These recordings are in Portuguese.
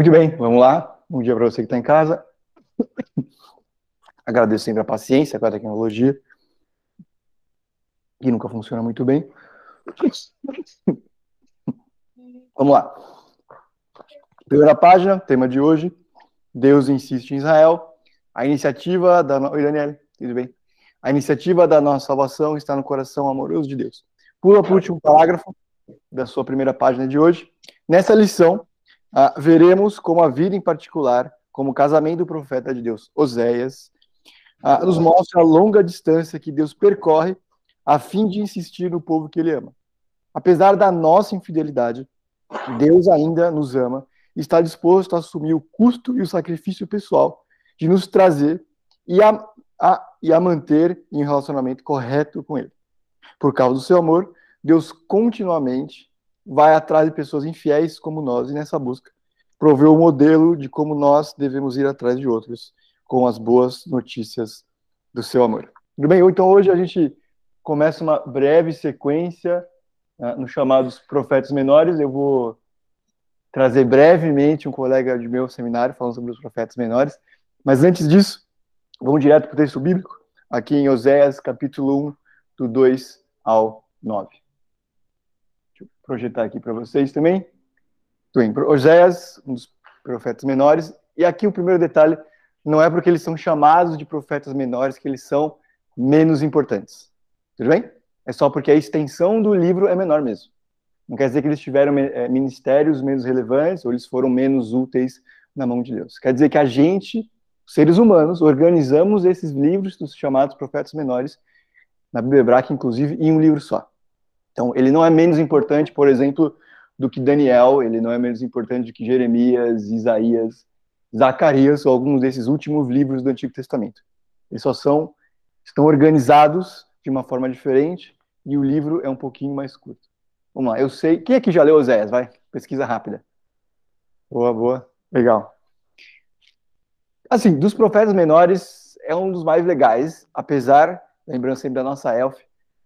Muito bem, vamos lá. Bom dia para você que está em casa. Agradeço sempre a paciência com a tecnologia, que nunca funciona muito bem. Vamos lá. Primeira página, tema de hoje. Deus insiste em Israel. A iniciativa da. Oi, Daniel, tudo bem? A iniciativa da nossa salvação está no coração amoroso de Deus. Pula para o último parágrafo da sua primeira página de hoje. Nessa lição, ah, veremos como a vida em particular, como o casamento do profeta de Deus, Oséias, ah, nos mostra a longa distância que Deus percorre a fim de insistir no povo que ele ama. Apesar da nossa infidelidade, Deus ainda nos ama e está disposto a assumir o custo e o sacrifício pessoal de nos trazer e a, a, e a manter em relacionamento correto com Ele. Por causa do seu amor, Deus continuamente vai atrás de pessoas infiéis como nós e nessa busca proveu o modelo de como nós devemos ir atrás de outros com as boas notícias do seu amor. Tudo bem? Então hoje a gente começa uma breve sequência uh, nos chamados profetas menores. Eu vou trazer brevemente um colega de meu seminário falando sobre os profetas menores. Mas antes disso, vamos direto para o texto bíblico, aqui em Oséias, capítulo 1, do 2 ao 9 projetar aqui para vocês também. Bem, Oséias, um dos profetas menores. E aqui o primeiro detalhe, não é porque eles são chamados de profetas menores que eles são menos importantes. Tudo bem? É só porque a extensão do livro é menor mesmo. Não quer dizer que eles tiveram é, ministérios menos relevantes ou eles foram menos úteis na mão de Deus. Quer dizer que a gente, seres humanos, organizamos esses livros dos chamados profetas menores, na Bíblia hebraica, inclusive, em um livro só. Então, ele não é menos importante, por exemplo, do que Daniel, ele não é menos importante do que Jeremias, Isaías, Zacarias, ou alguns desses últimos livros do Antigo Testamento. Eles só são, estão organizados de uma forma diferente e o livro é um pouquinho mais curto. Vamos lá, eu sei. Quem aqui já leu Oséias? Vai, pesquisa rápida. Boa, boa, legal. Assim, dos profetas menores, é um dos mais legais, apesar, lembrando sempre da nossa Elf,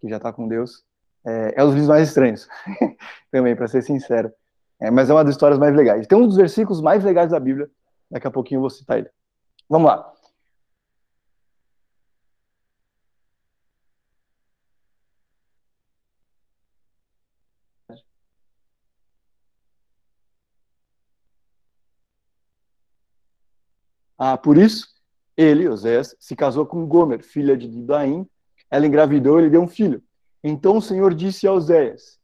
que já está com Deus, é, é um dos mais estranhos, também, para ser sincero. É, mas é uma das histórias mais legais. Tem um dos versículos mais legais da Bíblia, daqui a pouquinho eu vou citar ele. Vamos lá. Ah, por isso, ele, Osés, se casou com Gomer, filha de Didaim. Ela engravidou e lhe deu um filho. Então o Senhor disse a Oséias: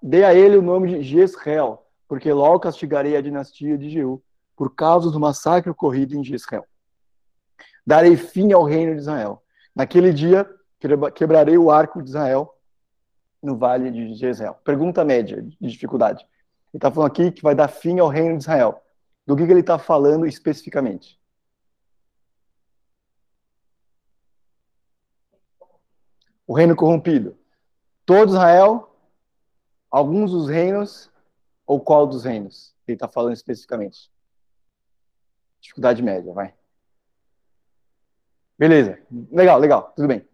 Dê a ele o nome de Jezreel, porque logo castigarei a dinastia de Jeú, por causa do massacre ocorrido em Jezreel. Darei fim ao reino de Israel. Naquele dia, quebrarei o arco de Israel no vale de Jezreel. Pergunta média de dificuldade. Ele está falando aqui que vai dar fim ao reino de Israel. Do que, que ele está falando especificamente? O reino corrompido. Todo Israel, alguns dos reinos, ou qual dos reinos? Ele está falando especificamente. Dificuldade média, vai. Beleza, legal, legal, tudo bem.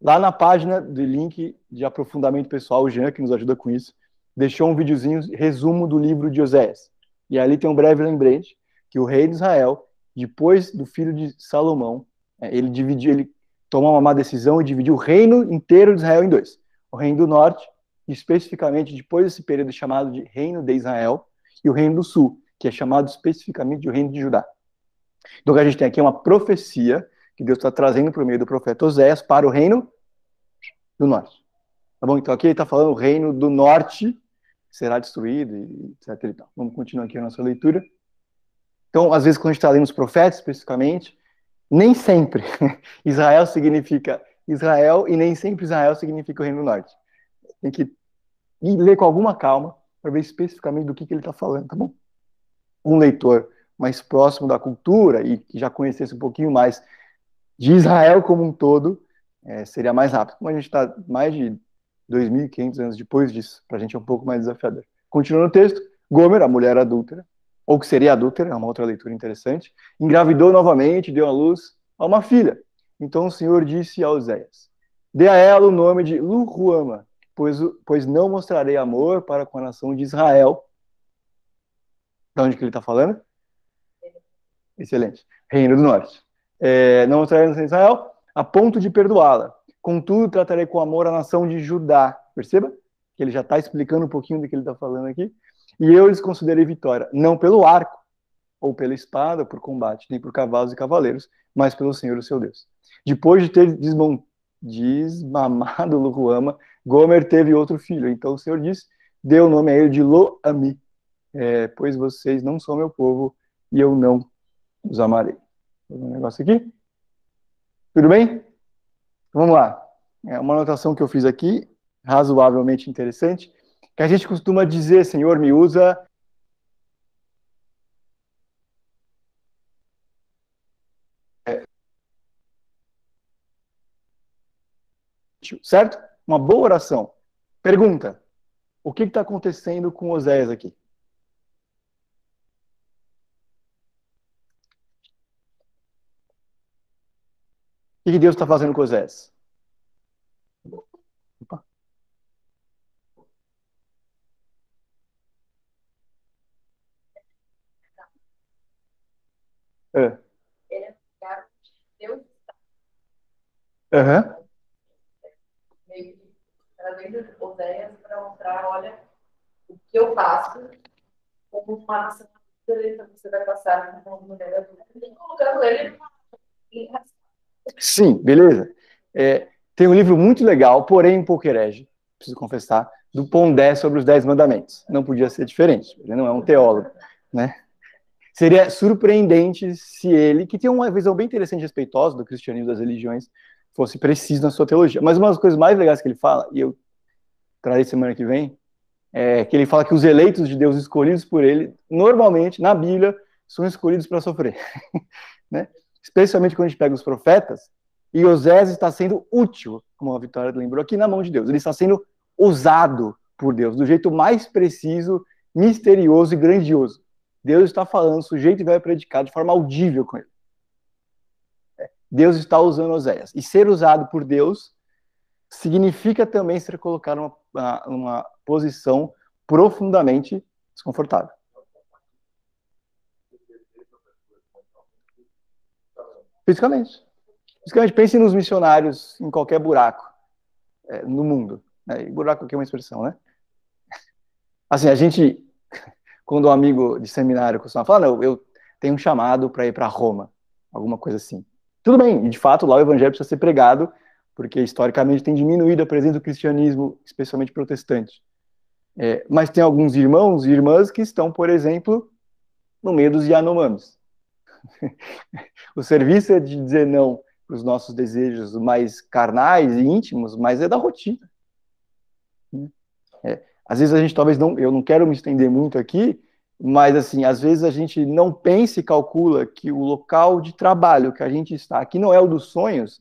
Lá na página do link de aprofundamento pessoal, o Jean, que nos ajuda com isso, deixou um videozinho, resumo do livro de Oséias. E ali tem um breve lembrete que o rei de Israel, depois do filho de Salomão, é, ele dividiu, ele tomou uma má decisão e dividiu o reino inteiro de Israel em dois o Reino do Norte, especificamente depois desse período chamado de Reino de Israel, e o Reino do Sul, que é chamado especificamente de Reino de Judá. Então, a gente tem aqui uma profecia que Deus está trazendo por meio do profeta Oséias para o Reino do Norte. Tá bom? Então, aqui ele está falando o Reino do Norte será destruído, etc. Vamos continuar aqui a nossa leitura. Então, às vezes, quando a gente está lendo os profetas, especificamente, nem sempre Israel significa Israel, e nem sempre Israel significa o Reino do Norte. Tem que ler com alguma calma para ver especificamente do que, que ele está falando, tá bom? Um leitor mais próximo da cultura e que já conhecesse um pouquinho mais de Israel como um todo, é, seria mais rápido. Como a gente está mais de 2.500 anos depois disso, para a gente é um pouco mais desafiador. Continuando o texto, Gomer, a mulher adúltera, ou que seria adúltera, é uma outra leitura interessante, engravidou novamente, deu à luz a uma filha. Então o Senhor disse a Oséias: Dê a ela o nome de Luruama, pois, pois não mostrarei amor para com a nação de Israel. De onde que ele está falando? Excelente. Reino do Norte. É, não mostrarei a Israel a ponto de perdoá-la. Contudo, tratarei com amor a nação de Judá. Perceba que ele já está explicando um pouquinho do que ele está falando aqui. E eu lhes considerei vitória, não pelo arco, ou pela espada, por combate, nem por cavalos e cavaleiros, mas pelo Senhor, o seu Deus. Depois de ter desmamado Luruama, Gomer teve outro filho. Então o Senhor disse, deu o nome a ele de Lo-Ami, é, pois vocês não são meu povo e eu não os amarei. Um negócio aqui. Tudo bem? Vamos lá. É uma anotação que eu fiz aqui, razoavelmente interessante, que a gente costuma dizer, Senhor, me usa certo? Uma boa oração. Pergunta: o que está acontecendo com Oséias aqui? O que Deus está fazendo com Oséias? Opa. É. Uhum trazendo Oséias para mostrar, olha, o que eu faço como uma nação então você vai passar com uma mulher adulta, colocando ele Sim, beleza. É, tem um livro muito legal, porém um pouco herege, preciso confessar, do Pondé sobre os Dez Mandamentos. Não podia ser diferente, ele não é um teólogo, né? Seria surpreendente se ele, que tem uma visão bem interessante e respeitosa do cristianismo das religiões, fosse preciso na sua teologia. Mas uma das coisas mais legais que ele fala, e eu trarei semana que vem, é que ele fala que os eleitos de Deus escolhidos por ele, normalmente, na Bíblia, são escolhidos para sofrer. né? Especialmente quando a gente pega os profetas, e Osés está sendo útil, como a Vitória lembrou aqui, na mão de Deus. Ele está sendo usado por Deus, do jeito mais preciso, misterioso e grandioso. Deus está falando, o sujeito vai predicar de forma audível com ele. Deus está usando Oséias. E ser usado por Deus significa também ser colocado numa, numa posição profundamente desconfortável. Fisicamente. Fisicamente, pense nos missionários em qualquer buraco é, no mundo. Né? E buraco aqui é uma expressão, né? Assim, a gente, quando um amigo de seminário costuma falar, eu tenho um chamado para ir para Roma, alguma coisa assim. Tudo bem, e de fato lá o evangelho precisa ser pregado, porque historicamente tem diminuído a presença do cristianismo, especialmente protestante. É, mas tem alguns irmãos e irmãs que estão, por exemplo, no meio dos Yanomamis. o serviço é de dizer não para os nossos desejos mais carnais e íntimos, mas é da rotina. É, às vezes a gente talvez não, eu não quero me estender muito aqui, mas, assim, às vezes a gente não pensa e calcula que o local de trabalho que a gente está, que não é o dos sonhos,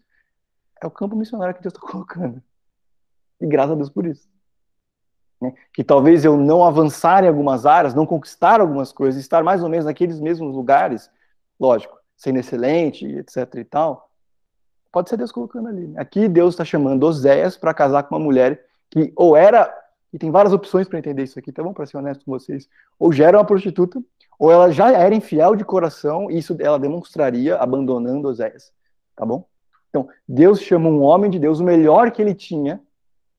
é o campo missionário que Deus está colocando. E graças a Deus por isso. Né? Que talvez eu não avançar em algumas áreas, não conquistar algumas coisas, estar mais ou menos naqueles mesmos lugares, lógico, sendo excelente, etc e tal, pode ser Deus colocando ali. Né? Aqui Deus está chamando Oséias para casar com uma mulher que ou era e tem várias opções para entender isso aqui, tá bom? Para ser honesto com vocês. Ou já era uma prostituta, ou ela já era infiel de coração, e isso ela demonstraria abandonando Oséias, tá bom? Então, Deus chama um homem de Deus, o melhor que ele tinha,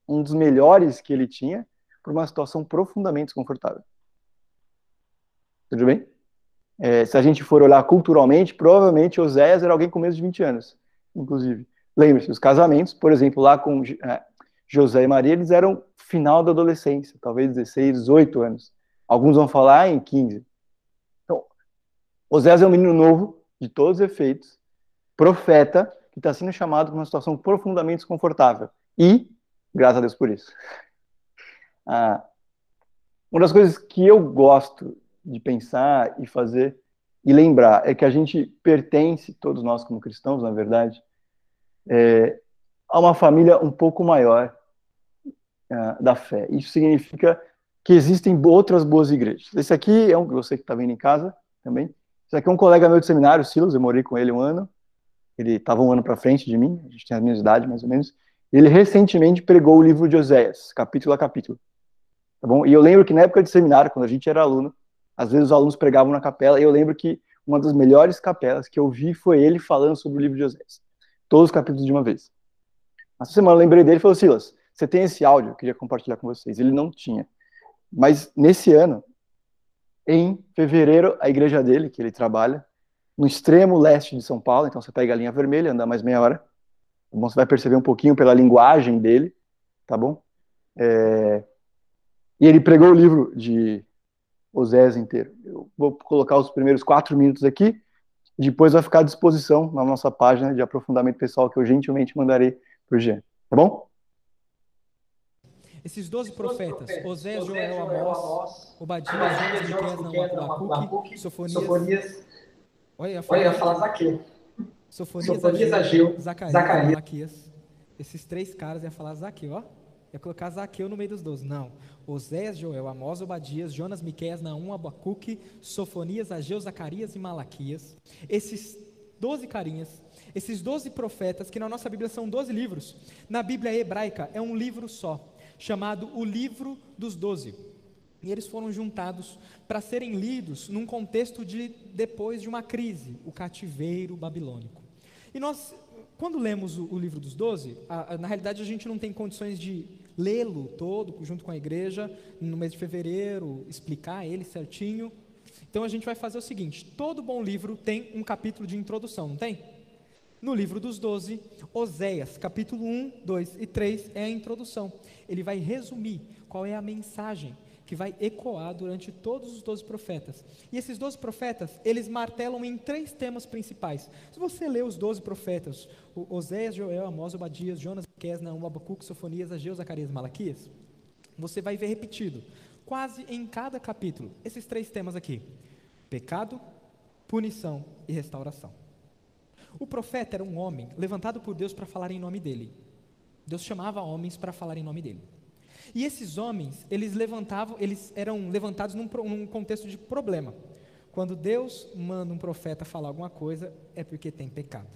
um dos melhores que ele tinha, por uma situação profundamente desconfortável. Tudo bem? É, se a gente for olhar culturalmente, provavelmente Oséias era alguém com menos de 20 anos, inclusive. Lembre-se, os casamentos, por exemplo, lá com é, José e Maria, eles eram final da adolescência, talvez 16, 18 anos. Alguns vão falar em 15. Então, Osés é um menino novo, de todos os efeitos, profeta, que está sendo chamado para uma situação profundamente desconfortável. E, graças a Deus por isso. Ah, uma das coisas que eu gosto de pensar e fazer e lembrar é que a gente pertence, todos nós como cristãos, na verdade, é, a uma família um pouco maior uh, da fé. Isso significa que existem outras boas igrejas. Esse aqui é um, você que está vendo em casa também. Esse aqui é um colega meu de seminário, Silas, eu morei com ele um ano. Ele estava um ano para frente de mim, a gente tem a mesma idade mais ou menos. Ele recentemente pregou o livro de Oséias, capítulo a capítulo. Tá bom? E eu lembro que na época de seminário, quando a gente era aluno, às vezes os alunos pregavam na capela, e eu lembro que uma das melhores capelas que eu vi foi ele falando sobre o livro de Oséias. Todos os capítulos de uma vez. Essa semana eu lembrei dele e falou, Silas, você tem esse áudio? Eu queria compartilhar com vocês. Ele não tinha. Mas nesse ano, em fevereiro, a igreja dele, que ele trabalha, no extremo leste de São Paulo, então você pega a linha vermelha, anda mais meia hora, bom? você vai perceber um pouquinho pela linguagem dele, tá bom? É... E ele pregou o livro de Osés inteiro. Eu vou colocar os primeiros quatro minutos aqui, depois vai ficar à disposição na nossa página de aprofundamento pessoal que eu gentilmente mandarei para o Jean, tá bom? Esses doze profetas, Osés, Joel, Amós, Obadias, Jonas, Miqueias, Naum, Abacuque, Sofonias, olha, ia falar, Zaqueu. Sofonias, Sofonias Ageu, Zacarias, Zacarias. Malaquias. Esses três caras iam falar Zaqueu, ó. Ia colocar Zaqueu no meio dos doze. Não. Oséias, Joel, Amós, Obadias, Jonas, Miqueias, Naum, Abacuque, Sofonias, Ageu, Zacarias e Malaquias. Esses doze carinhas, esses doze profetas, que na nossa Bíblia são doze livros, na Bíblia hebraica é um livro só, chamado o Livro dos Doze. E eles foram juntados para serem lidos num contexto de depois de uma crise, o cativeiro babilônico. E nós, quando lemos o, o livro dos doze, na realidade a gente não tem condições de lê-lo todo junto com a igreja no mês de fevereiro, explicar ele certinho. Então a gente vai fazer o seguinte: todo bom livro tem um capítulo de introdução, não tem? No livro dos doze, Oséias, capítulo 1, 2 e 3 é a introdução. Ele vai resumir qual é a mensagem que vai ecoar durante todos os doze profetas. E esses doze profetas, eles martelam em três temas principais. Se você ler os doze profetas, Oséias, Joel, Amós, Obadias, Jonas, Miqueias, Naum, Abacuque, Sofonias, Ageu, Zacarias, Malaquias, você vai ver repetido, quase em cada capítulo, esses três temas aqui: pecado, punição e restauração. O profeta era um homem levantado por Deus para falar em nome dele. Deus chamava homens para falar em nome dele. E esses homens, eles levantavam, eles eram levantados num, num contexto de problema. Quando Deus manda um profeta falar alguma coisa, é porque tem pecado.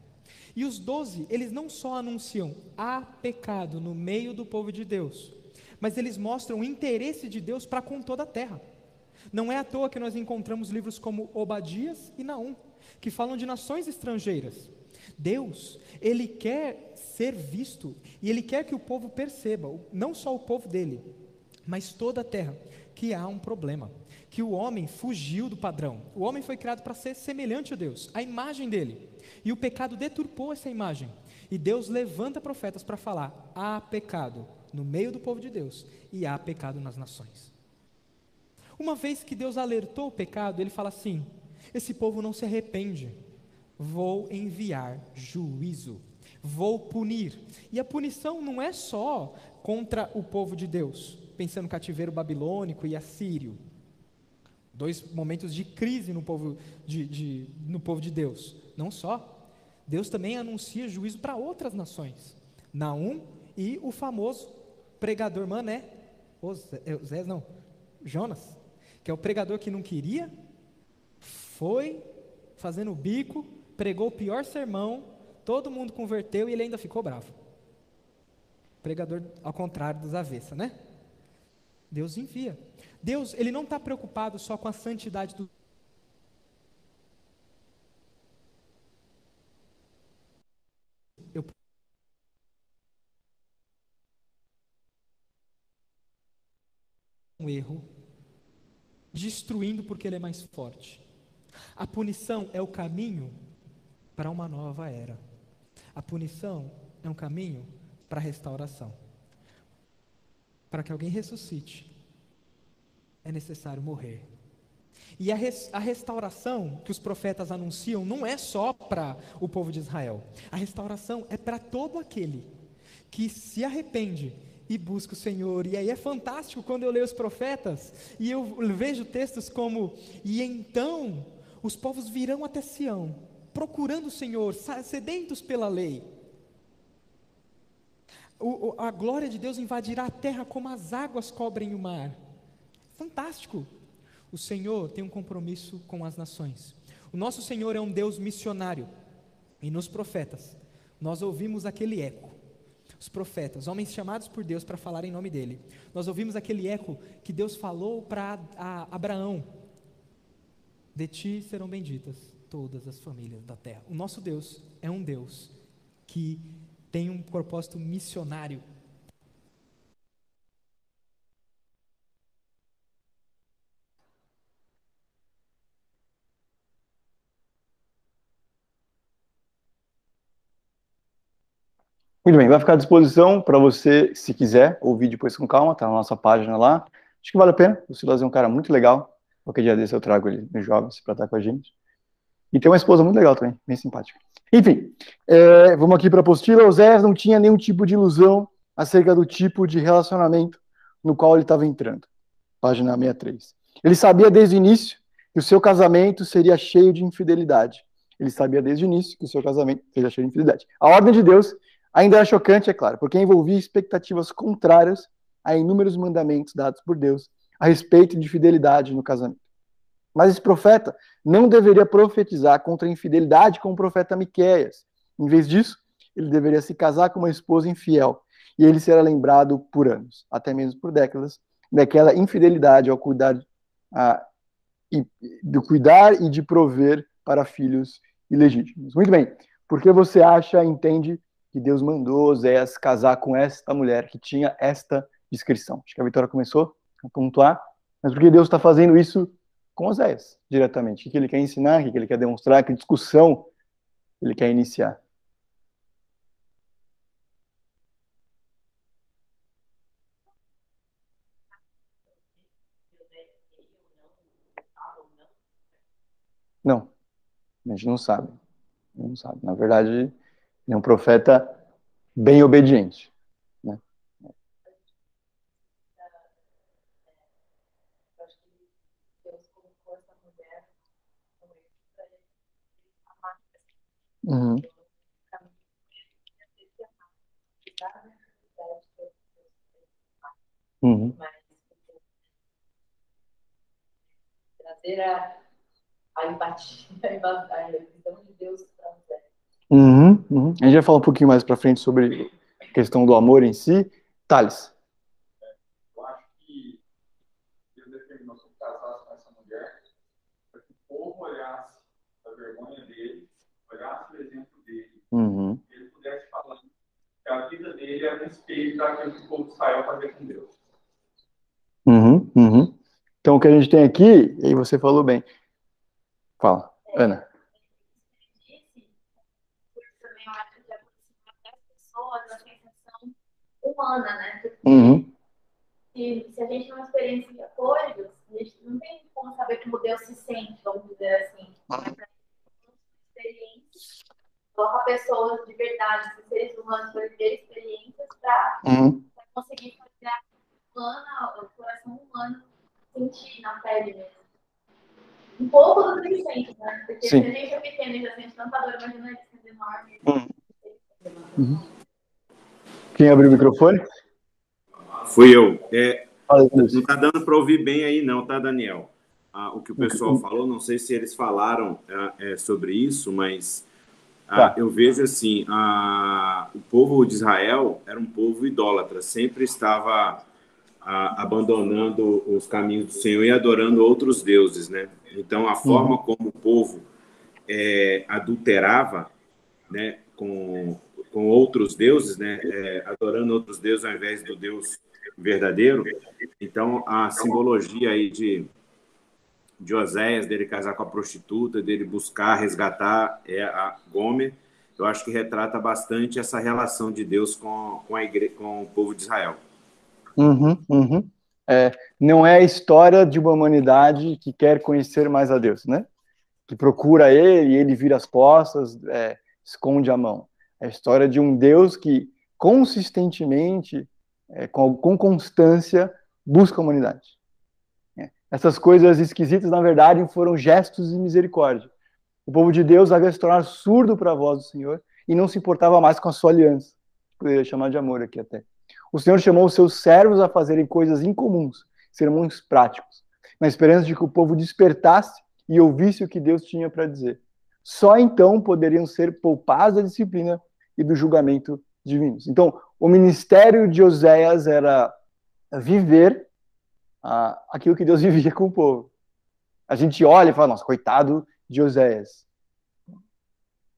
E os doze, eles não só anunciam há pecado no meio do povo de Deus, mas eles mostram o interesse de Deus para com toda a terra. Não é à toa que nós encontramos livros como Obadias e Naum, que falam de nações estrangeiras. Deus, ele quer ser visto e ele quer que o povo perceba, não só o povo dele, mas toda a terra, que há um problema, que o homem fugiu do padrão. O homem foi criado para ser semelhante a Deus, a imagem dele. E o pecado deturpou essa imagem. E Deus levanta profetas para falar: há pecado no meio do povo de Deus e há pecado nas nações. Uma vez que Deus alertou o pecado, ele fala assim: esse povo não se arrepende vou enviar juízo, vou punir. E a punição não é só contra o povo de Deus, pensando no cativeiro babilônico e assírio. Dois momentos de crise no povo de, de, no povo de Deus. Não só. Deus também anuncia juízo para outras nações. Naum e o famoso pregador Mané, Osés, não, Jonas, que é o pregador que não queria, foi fazendo bico, pregou o pior sermão, todo mundo converteu e ele ainda ficou bravo. Pregador ao contrário dos avessa, né? Deus envia. Deus, ele não está preocupado só com a santidade do eu um erro, destruindo porque ele é mais forte. A punição é o caminho para uma nova era. A punição é um caminho para a restauração. Para que alguém ressuscite, é necessário morrer. E a, res, a, restauração que os profetas anunciam não é só para o povo de Israel. A restauração é para todo aquele que se arrepende e busca o Senhor. E aí é fantástico quando eu leio os profetas e eu vejo textos como: E então os povos virão até Sião procurando o Senhor, sedentos pela lei. O, a glória de Deus invadirá a terra como as águas cobrem o mar. Fantástico! O Senhor tem um compromisso com as nações. O nosso Senhor é um Deus missionário. E nos profetas, nós ouvimos aquele eco. Os profetas, homens chamados por Deus para falar em nome dele. Nós ouvimos aquele eco que Deus falou para Abraão: De ti serão benditas todas as famílias da terra. O nosso Deus é um Deus que tem um propósito missionário Muito bem, vai ficar à disposição para você, se quiser, ouvir depois com calma, tá na nossa página lá. Acho que vale a pena. O Silas é um cara muito legal. Qualquer dia desse eu trago ele nos jovens para estar com a gente. E tem uma esposa muito legal também, bem simpática. Enfim, é, vamos aqui para a apostila. Oséias não tinha nenhum tipo de ilusão acerca do tipo de relacionamento no qual ele estava entrando. Página 63. Ele sabia desde o início que o seu casamento seria cheio de infidelidade. Ele sabia desde o início que o seu casamento seria cheio de infidelidade. A ordem de Deus Ainda é chocante, é claro, porque envolvia expectativas contrárias a inúmeros mandamentos dados por Deus a respeito de fidelidade no casamento. Mas esse profeta não deveria profetizar contra a infidelidade como o profeta Miqueias. Em vez disso, ele deveria se casar com uma esposa infiel e ele será lembrado por anos, até mesmo por décadas, daquela infidelidade ao cuidar e, do cuidar e de prover para filhos ilegítimos. Muito bem. Por que você acha, entende que Deus mandou Oséias casar com esta mulher que tinha esta descrição. Acho que a Vitória começou pontuar, mas porque Deus está fazendo isso com Oséias diretamente? O que ele quer ensinar, o que ele quer demonstrar, que discussão ele quer iniciar? Não, a gente não sabe. Não sabe. Na verdade, é um profeta bem obediente. Né? Uhum. Uhum. Trazer a, a empatia, a visão de Deus para Uhum, uhum. A gente vai falar um pouquinho mais para frente sobre a questão do amor em si. Thales. Eu acho que Deus determinou que eu casasse com essa mulher para que o povo olhasse a vergonha dele, olhasse o exemplo dele, uhum. e ele pudesse falar que a vida dele é um espelho daquilo que o povo saiu fazer com Deus. Uhum, uhum. Então, o que a gente tem aqui, e você falou bem. Fala, Ana. humana, né? Uhum. E se a gente não experiencia coisas, a gente não tem como saber como Deus se sente, vamos dizer assim. Mas experiências, coloca pessoas de verdade, seres humanos, para viver experiências para uhum. conseguir fazer a humana, o coração humano sentir na pele mesmo. Um pouco do que ele sente, né? Porque Sim. se a gente é pequeno e já sente tanta dor, imagina ele sendo enorme. Uhum. Uhum. Quem abriu o microfone? Fui eu. É, não está dando para ouvir bem aí, não, tá, Daniel? Ah, o que o pessoal falou, não sei se eles falaram ah, é, sobre isso, mas ah, tá. eu vejo assim: o povo de Israel era um povo idólatra, sempre estava ah, abandonando os caminhos do Senhor e adorando outros deuses, né? Então, a forma uhum. como o povo é, adulterava né, com com outros deuses, né, é, adorando outros deuses ao invés do Deus verdadeiro. Então, a simbologia aí de, de Oséias, dele casar com a prostituta, dele buscar resgatar é a Gomer, eu acho que retrata bastante essa relação de Deus com, com, a igre... com o povo de Israel. Uhum, uhum. É, não é a história de uma humanidade que quer conhecer mais a Deus, né? Que procura ele ele vira as costas, é, esconde a mão. É a história de um Deus que consistentemente, é, com, com, constância, busca a humanidade. Essas coisas esquisitas, na verdade, foram gestos de misericórdia. O povo de Deus havia se tornado surdo para a voz do Senhor e não se importava mais com a sua aliança. Poderia chamar de amor aqui até. O Senhor chamou os seus servos a fazerem coisas incomuns, sermões práticos, na esperança de que o povo despertasse e ouvisse o que Deus tinha para dizer. Só então poderiam ser poupados da disciplina e do julgamento divinos. Então, o ministério de Oséias era viver ah, aquilo que Deus vivia com o povo. A gente olha e fala, nossa, coitado de Oséias.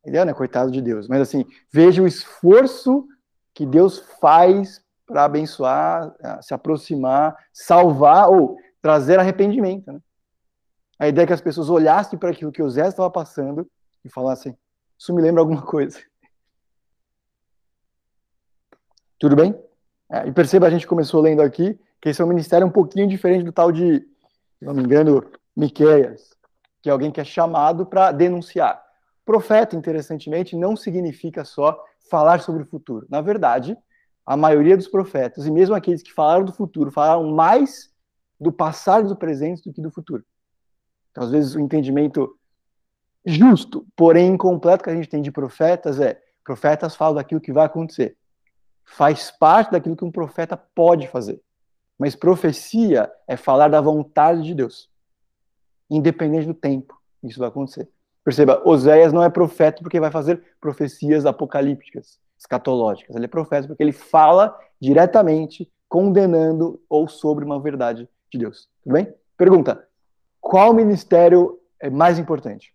Entendeu, né? Coitado de Deus. Mas assim, veja o esforço que Deus faz para abençoar, se aproximar, salvar ou trazer arrependimento. Né? A ideia é que as pessoas olhassem para aquilo que o Zé estava passando e falassem: Isso me lembra alguma coisa. Tudo bem? É, e perceba, a gente começou lendo aqui que esse é um ministério um pouquinho diferente do tal de, se não me engano, Miqueias, que é alguém que é chamado para denunciar. Profeta, interessantemente, não significa só falar sobre o futuro. Na verdade, a maioria dos profetas, e mesmo aqueles que falaram do futuro, falaram mais do passado e do presente do que do futuro. Então, às vezes, o entendimento justo, porém incompleto que a gente tem de profetas é: profetas falam daquilo que vai acontecer. Faz parte daquilo que um profeta pode fazer. Mas profecia é falar da vontade de Deus, independente do tempo. Isso vai acontecer. Perceba, Oséias não é profeta porque vai fazer profecias apocalípticas, escatológicas. Ele é profeta porque ele fala diretamente, condenando ou sobre uma verdade de Deus. Tudo bem? Pergunta: qual ministério é mais importante?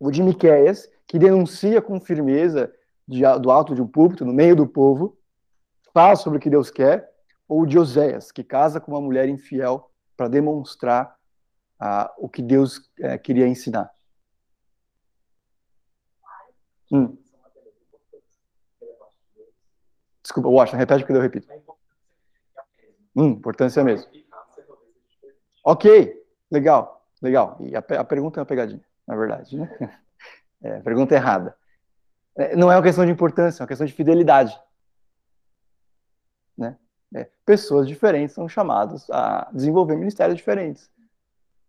O de Miquéias, que denuncia com firmeza de, do alto de um púlpito, no meio do povo, fala sobre o que Deus quer, ou de Oséias, que casa com uma mulher infiel para demonstrar ah, o que Deus eh, queria ensinar? Hum. Desculpa, Washington, repete porque eu repito. Hum, importância mesmo. Ok, legal, legal. E a, a pergunta é uma pegadinha, na verdade. Né? É, pergunta errada. É, não é uma questão de importância, é uma questão de fidelidade. Né? É, pessoas diferentes são chamadas a desenvolver ministérios diferentes.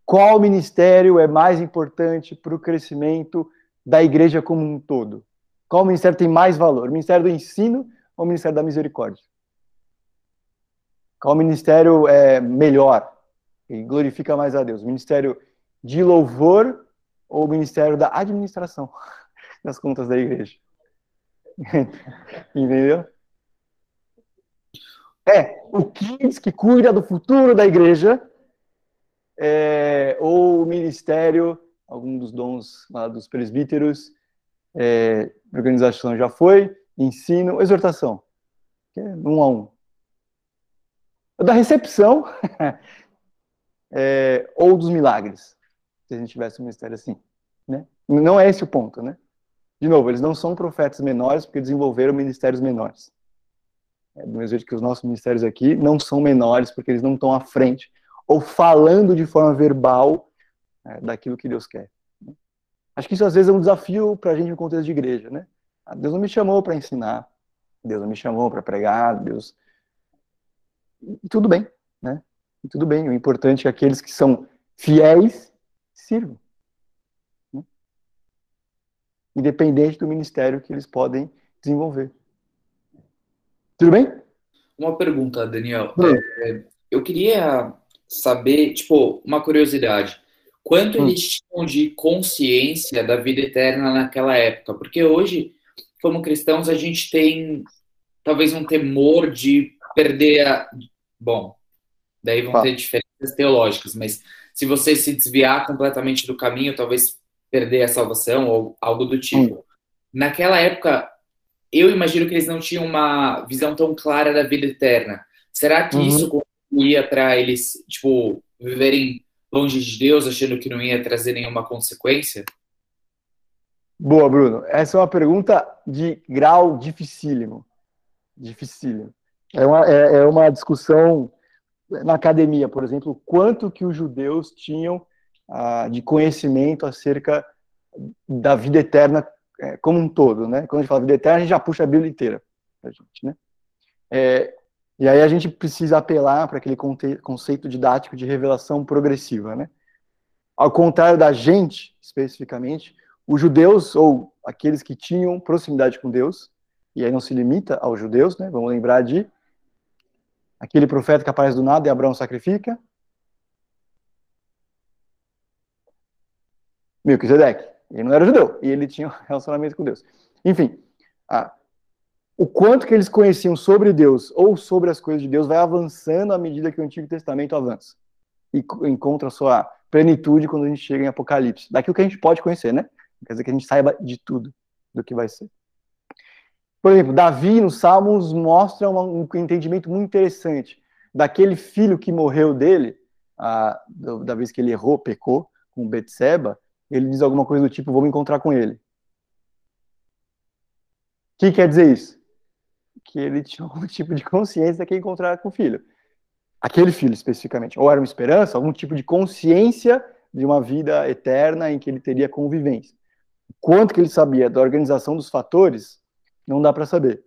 Qual ministério é mais importante para o crescimento da igreja como um todo? Qual ministério tem mais valor? O ministério do ensino ou o ministério da misericórdia? Qual ministério é melhor e glorifica mais a Deus? O ministério de louvor ou o ministério da administração das contas da igreja? Entendeu? É, o Kids que cuida do futuro da igreja, é, ou o ministério algum dos dons lá dos presbíteros, é, organização já foi, ensino, exortação, que é um a um. Da recepção, é, ou dos milagres, se a gente tivesse um ministério assim. Né? Não é esse o ponto, né? De novo, eles não são profetas menores porque desenvolveram ministérios menores. É, do mesmo jeito que os nossos ministérios aqui não são menores porque eles não estão à frente ou falando de forma verbal é, daquilo que Deus quer. Acho que isso às vezes é um desafio para a gente no contexto de igreja, né? Ah, Deus não me chamou para ensinar, Deus não me chamou para pregar, Deus. E tudo bem, né? E tudo bem. O importante é que aqueles que são fiéis sirvam. Né? Independente do ministério que eles podem desenvolver. Tudo bem? Uma pergunta, Daniel. É, eu queria saber, tipo, uma curiosidade quanto hum. eles tinham de consciência da vida eterna naquela época. Porque hoje, como cristãos, a gente tem talvez um temor de perder a. Bom, daí vão ah. ter diferenças teológicas, mas se você se desviar completamente do caminho, talvez perder a salvação ou algo do tipo. Hum. Naquela época, eu imagino que eles não tinham uma visão tão clara da vida eterna. Será que uhum. isso contribuía para eles, tipo, viverem longe de Deus, achando que não ia trazer nenhuma consequência? Boa, Bruno. Essa é uma pergunta de grau dificílimo. Dificílimo. É uma, é, é uma discussão na academia, por exemplo, quanto que os judeus tinham ah, de conhecimento acerca da vida eterna é, como um todo, né? Quando a gente fala vida eterna, a gente já puxa a Bíblia inteira pra gente, né? É, e aí a gente precisa apelar para aquele conceito didático de revelação progressiva, né? Ao contrário da gente, especificamente, os judeus, ou aqueles que tinham proximidade com Deus, e aí não se limita aos judeus, né? Vamos lembrar de aquele profeta que aparece do nada e Abraão sacrifica. Melquisedeque. Ele não era judeu, e ele tinha um relacionamento com Deus. Enfim, a, o quanto que eles conheciam sobre Deus ou sobre as coisas de Deus vai avançando à medida que o Antigo Testamento avança e encontra a sua plenitude quando a gente chega em Apocalipse. Daquilo que a gente pode conhecer, né? Quer dizer que a gente saiba de tudo. do que vai ser. Por exemplo, Davi nos Salmos mostra um entendimento muito interessante daquele filho que morreu dele, da vez que ele errou, pecou com Betseba, ele diz alguma coisa do tipo, vou me encontrar com ele. O que quer dizer isso? Que ele tinha algum tipo de consciência que ia encontrar com o filho. Aquele filho, especificamente. Ou era uma esperança, algum tipo de consciência de uma vida eterna em que ele teria convivência. Quanto que ele sabia da organização dos fatores, não dá para saber.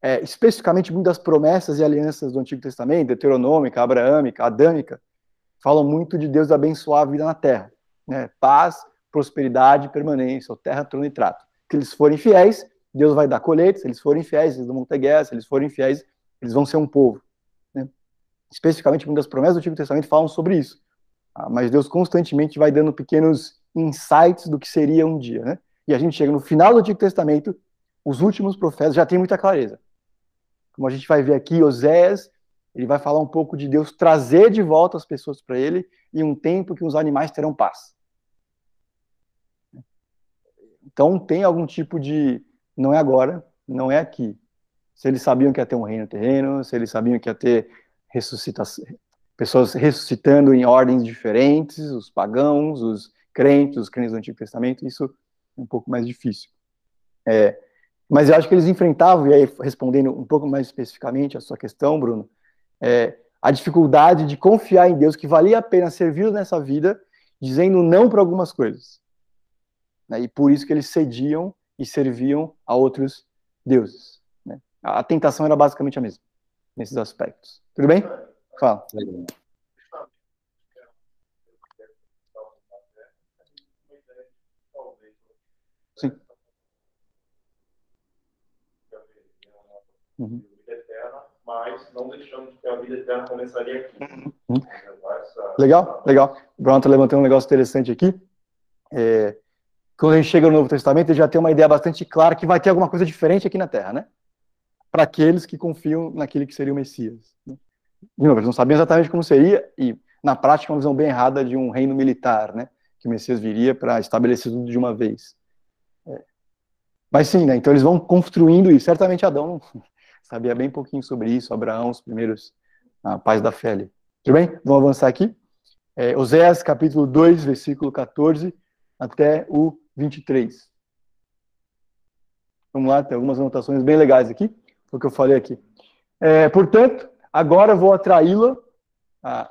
É, especificamente, muitas promessas e alianças do Antigo Testamento, deuteronômica, abraâmica, adâmica, falam muito de Deus abençoar a vida na terra. Né? Paz, prosperidade, permanência, terra, trono e trato. Se eles forem fiéis, Deus vai dar colheita, se eles forem fiéis, eles vão ter guerra, se eles forem fiéis, eles vão ser um povo. Né? Especificamente, muitas promessas do Antigo Testamento falam sobre isso. Ah, mas Deus constantemente vai dando pequenos insights do que seria um dia. Né? E a gente chega no final do Antigo Testamento, os últimos profetas já têm muita clareza. Como a gente vai ver aqui, Oséias, ele vai falar um pouco de Deus trazer de volta as pessoas para ele e um tempo que os animais terão paz. Então tem algum tipo de não é agora, não é aqui. Se eles sabiam que ia ter um reino terreno, se eles sabiam que ia ter pessoas ressuscitando em ordens diferentes, os pagãos, os crentes, os crentes do Antigo Testamento, isso é um pouco mais difícil. É, mas eu acho que eles enfrentavam, e aí respondendo um pouco mais especificamente a sua questão, Bruno, é, a dificuldade de confiar em Deus, que valia a pena servir nessa vida, dizendo não para algumas coisas. Né? E por isso que eles cediam e serviam a outros deuses. Né? A tentação era basicamente a mesma, nesses aspectos. Tudo bem? Fala. Sim. Uhum. Mas não deixando que a vida eterna começaria aqui. Uhum. Legal, legal. O Brown está levantando um negócio interessante aqui. É, quando a gente chega no Novo Testamento, ele já tem uma ideia bastante clara que vai ter alguma coisa diferente aqui na Terra, né? Para aqueles que confiam naquele que seria o Messias. Né? De novo, eles não sabiam exatamente como seria, e na prática, uma visão bem errada de um reino militar, né? Que o Messias viria para estabelecer tudo de uma vez. É. Mas sim, né? Então eles vão construindo isso. Certamente Adão sabia bem pouquinho sobre isso, Abraão, os primeiros ah, pais da fé ali. Tudo bem? Vamos avançar aqui. É, Oséias, capítulo 2, versículo 14 até o 23. Vamos lá, tem algumas anotações bem legais aqui, o que eu falei aqui. É, portanto, agora vou atraí-la ah,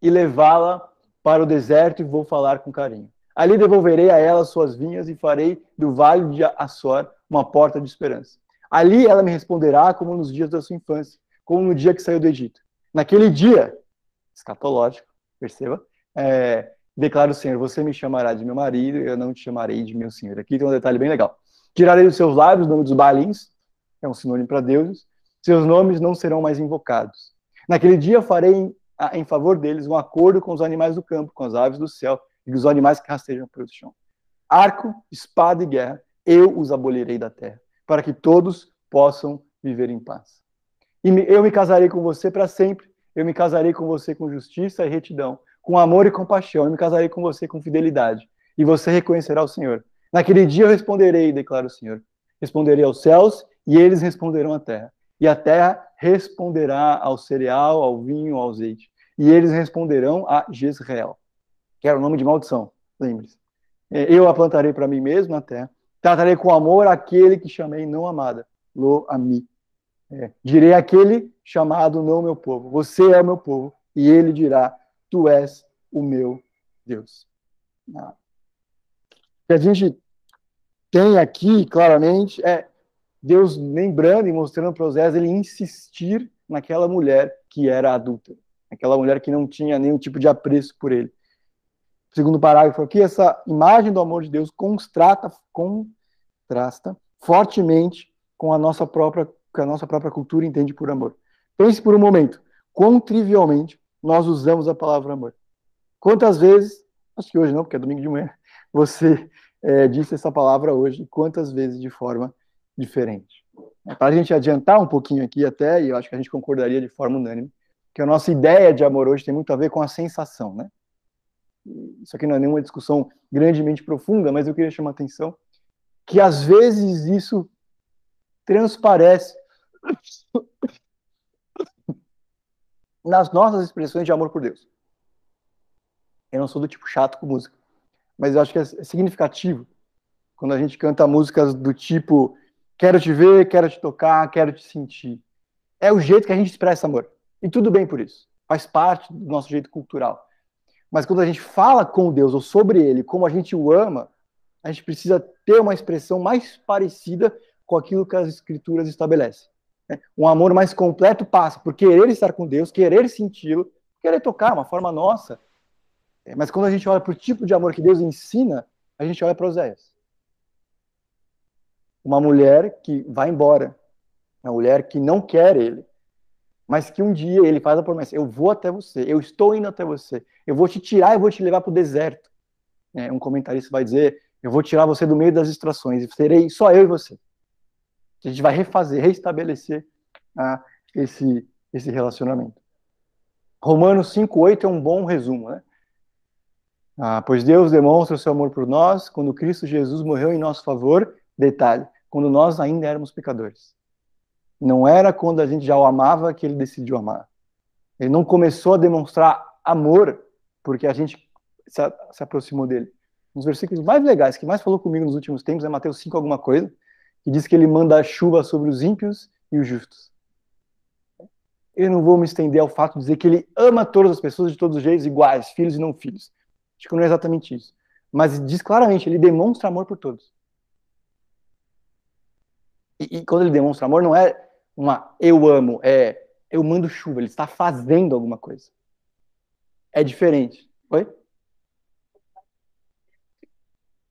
e levá-la para o deserto e vou falar com carinho. Ali devolverei a ela suas vinhas e farei do vale de Açor uma porta de esperança. Ali ela me responderá como nos dias da sua infância, como no dia que saiu do Egito. Naquele dia, escatológico, perceba, é, declara o Senhor, você me chamará de meu marido, eu não te chamarei de meu Senhor. Aqui tem um detalhe bem legal. Tirarei dos seus lábios o nome dos balins, é um sinônimo para deuses, seus nomes não serão mais invocados. Naquele dia farei em, em favor deles um acordo com os animais do campo, com as aves do céu e os animais que rastejam pelo chão. Arco, espada e guerra, eu os abolirei da terra para que todos possam viver em paz. E eu me casarei com você para sempre. Eu me casarei com você com justiça e retidão, com amor e compaixão. Eu me casarei com você com fidelidade. E você reconhecerá o Senhor. Naquele dia eu responderei, declara o Senhor. Responderei aos céus e eles responderão à terra. E a terra responderá ao cereal, ao vinho, ao azeite. E eles responderão a Jezreel, que era o nome de maldição, lembre-se. Eu a plantarei para mim mesmo na terra Tratarei com amor aquele que chamei não amada, lo ami. É, direi aquele chamado não meu povo, você é o meu povo, e ele dirá, tu és o meu Deus. Ah. O que a gente tem aqui, claramente, é Deus lembrando e mostrando para Osés ele insistir naquela mulher que era adulta, aquela mulher que não tinha nenhum tipo de apreço por ele segundo parágrafo aqui, essa imagem do amor de Deus contrasta, contrasta fortemente com a nossa própria que a nossa própria cultura entende por amor. Pense por um momento, quão trivialmente nós usamos a palavra amor. Quantas vezes, acho que hoje não, porque é domingo de manhã, você é, disse essa palavra hoje, quantas vezes de forma diferente. É, Para a gente adiantar um pouquinho aqui até, e eu acho que a gente concordaria de forma unânime, que a nossa ideia de amor hoje tem muito a ver com a sensação, né? Isso aqui não é nenhuma discussão grandemente profunda, mas eu queria chamar a atenção que às vezes isso transparece nas nossas expressões de amor por Deus. Eu não sou do tipo chato com música, mas eu acho que é significativo quando a gente canta músicas do tipo quero te ver, quero te tocar, quero te sentir. É o jeito que a gente expressa amor. E tudo bem por isso. Faz parte do nosso jeito cultural. Mas quando a gente fala com Deus ou sobre Ele, como a gente o ama, a gente precisa ter uma expressão mais parecida com aquilo que as Escrituras estabelecem. Né? Um amor mais completo passa por querer estar com Deus, querer senti-lo, querer tocar, uma forma nossa. É, mas quando a gente olha para o tipo de amor que Deus ensina, a gente olha para Oséias. Uma mulher que vai embora, uma mulher que não quer ele, mas que um dia ele faz a promessa: eu vou até você, eu estou indo até você, eu vou te tirar e vou te levar para o deserto. É, um comentarista vai dizer: eu vou tirar você do meio das distrações e serei só eu e você. A gente vai refazer, reestabelecer ah, esse, esse relacionamento. Romanos 5,8 é um bom resumo, né? Ah, pois Deus demonstra o seu amor por nós quando Cristo Jesus morreu em nosso favor. Detalhe, quando nós ainda éramos pecadores. Não era quando a gente já o amava que ele decidiu amar. Ele não começou a demonstrar amor porque a gente se, se aproximou dele. Um dos versículos mais legais, que mais falou comigo nos últimos tempos, é Mateus 5 alguma coisa, que diz que ele manda a chuva sobre os ímpios e os justos. Eu não vou me estender ao fato de dizer que ele ama todas as pessoas de todos os jeitos iguais, filhos e não filhos. Acho que não é exatamente isso. Mas diz claramente, ele demonstra amor por todos. E, e quando ele demonstra amor, não é uma eu amo, é eu mando chuva, ele está fazendo alguma coisa. É diferente. Oi?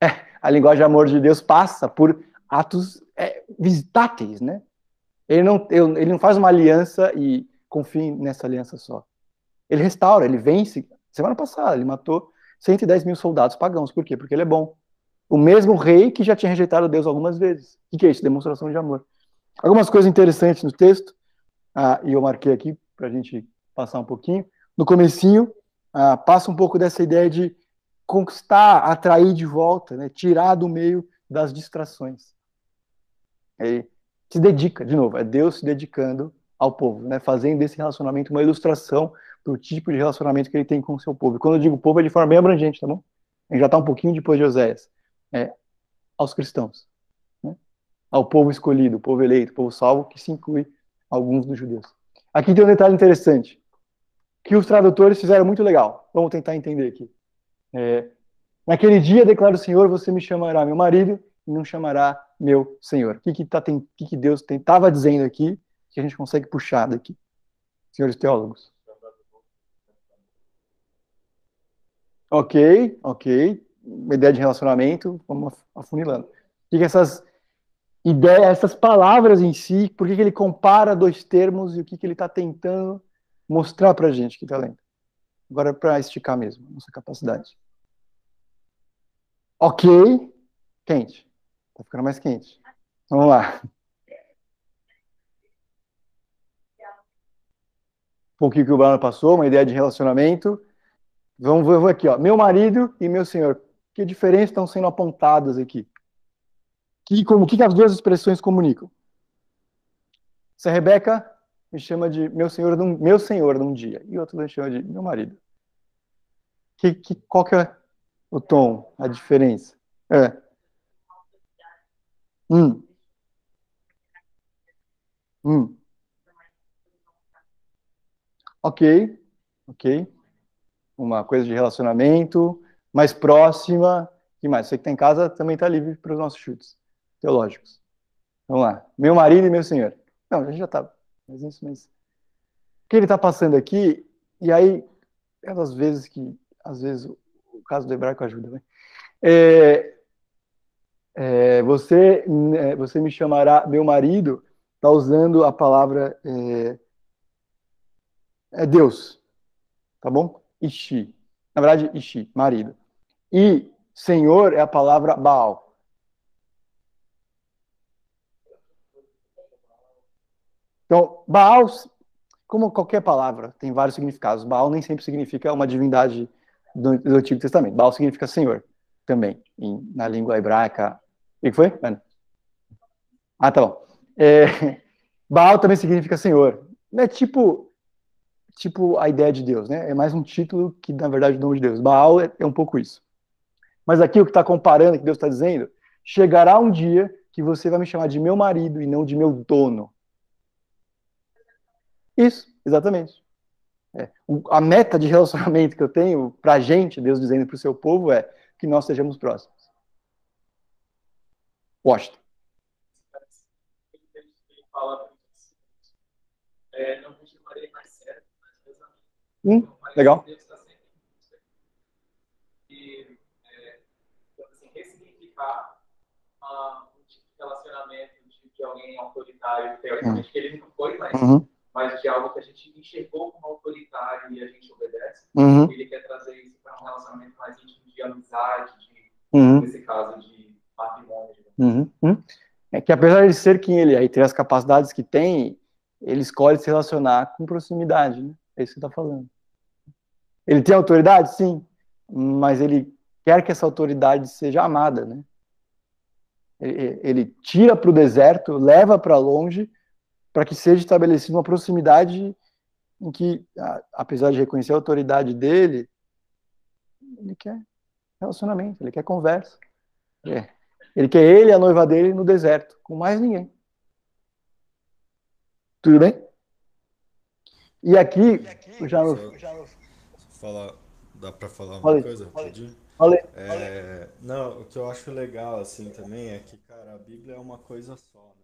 É, a linguagem de amor de Deus passa por atos é, visitáteis, né? Ele não, ele não faz uma aliança e confia nessa aliança só. Ele restaura, ele vence. Semana passada, ele matou 110 mil soldados pagãos. Por quê? Porque ele é bom. O mesmo rei que já tinha rejeitado Deus algumas vezes. O que é isso? Demonstração de amor. Algumas coisas interessantes no texto, ah, e eu marquei aqui para a gente passar um pouquinho. No comecinho, ah, passa um pouco dessa ideia de conquistar, atrair de volta, né, tirar do meio das distrações. Ele se dedica, de novo, é Deus se dedicando ao povo, né, fazendo desse relacionamento uma ilustração do tipo de relacionamento que ele tem com o seu povo. E quando eu digo povo, é de forma bem abrangente, tá bom? Gente já está um pouquinho depois de Oséias. É, aos cristãos ao povo escolhido, o povo eleito, o povo salvo, que se inclui alguns dos judeus. Aqui tem um detalhe interessante, que os tradutores fizeram muito legal. Vamos tentar entender aqui. É, Naquele dia, declara o Senhor, você me chamará meu marido e não chamará meu Senhor. O que, que, tá, tem, que, que Deus estava dizendo aqui que a gente consegue puxar daqui? Senhores teólogos. Ok, ok. Uma ideia de relacionamento, vamos afunilando. O que, que essas ideia, essas palavras em si, por que, ele compara dois termos e o que, que ele está tentando mostrar para a gente que está lendo. Agora, para esticar mesmo, nossa capacidade. Ok, quente. Está ficando mais quente. Vamos lá. Um pouquinho que o Bruno passou, uma ideia de relacionamento. Vamos ver aqui, ó. Meu marido e meu senhor. Que diferença estão sendo apontadas aqui? Que, como, que, que as duas expressões comunicam? Se a Rebeca me chama de meu senhor num, meu senhor num dia, e outro me chama de meu marido. Que, que, qual que é o tom, a diferença? É. Hum. Hum. Ok, ok. Uma coisa de relacionamento mais próxima. que mais? Você que está em casa também está livre para os nossos chutes teológicos. Vamos lá. Meu marido e meu senhor. Não, a gente já estava. Mas isso, mas. O que ele está passando aqui, e aí, é das vezes que, às vezes, o caso do hebraico ajuda, né? É, é, você, é, você me chamará meu marido, está usando a palavra é, é, Deus, tá bom? Ishi. Na verdade, Ishi, marido. E Senhor é a palavra Baal. Então, Baal, como qualquer palavra, tem vários significados. Baal nem sempre significa uma divindade do, do Antigo Testamento. Baal significa Senhor também, em, na língua hebraica, que foi? Ah, tá bom. É, Baal também significa Senhor. É tipo, tipo a ideia de Deus, né? É mais um título que, na verdade, é o nome de Deus. Baal é, é um pouco isso. Mas aqui o que está comparando, que Deus está dizendo, chegará um dia que você vai me chamar de meu marido e não de meu dono. Isso, exatamente. É. a meta de relacionamento que eu tenho para a gente, Deus dizendo para o seu povo, é que nós sejamos próximos. Washington. Não mais certo, hum, legal. E, é, assim, ressignificar um tipo de relacionamento de, de alguém autoritário, teoricamente, uhum. que ele não foi, mas, uhum. Mas de algo que a gente enxergou como autoritário e a gente obedece. Uhum. Ele quer trazer isso para um relacionamento mais íntimo de amizade, de, uhum. nesse caso, de matrimônio. Uhum. Uhum. É que apesar de ser quem ele é e ter as capacidades que tem, ele escolhe se relacionar com proximidade, né? É isso que está falando. Ele tem autoridade, sim, mas ele quer que essa autoridade seja amada, né? Ele, ele tira para o deserto, leva para longe, para que seja estabelecida uma proximidade em que, apesar de reconhecer a autoridade dele, ele quer relacionamento, ele quer conversa. É. Ele quer ele e a noiva dele no deserto, com mais ninguém. Tudo bem? E aqui, e aqui já, no... já falar, dá para falar uma coisa? Falei. É, não, o que eu acho legal assim também é que, cara, a Bíblia é uma coisa só, né?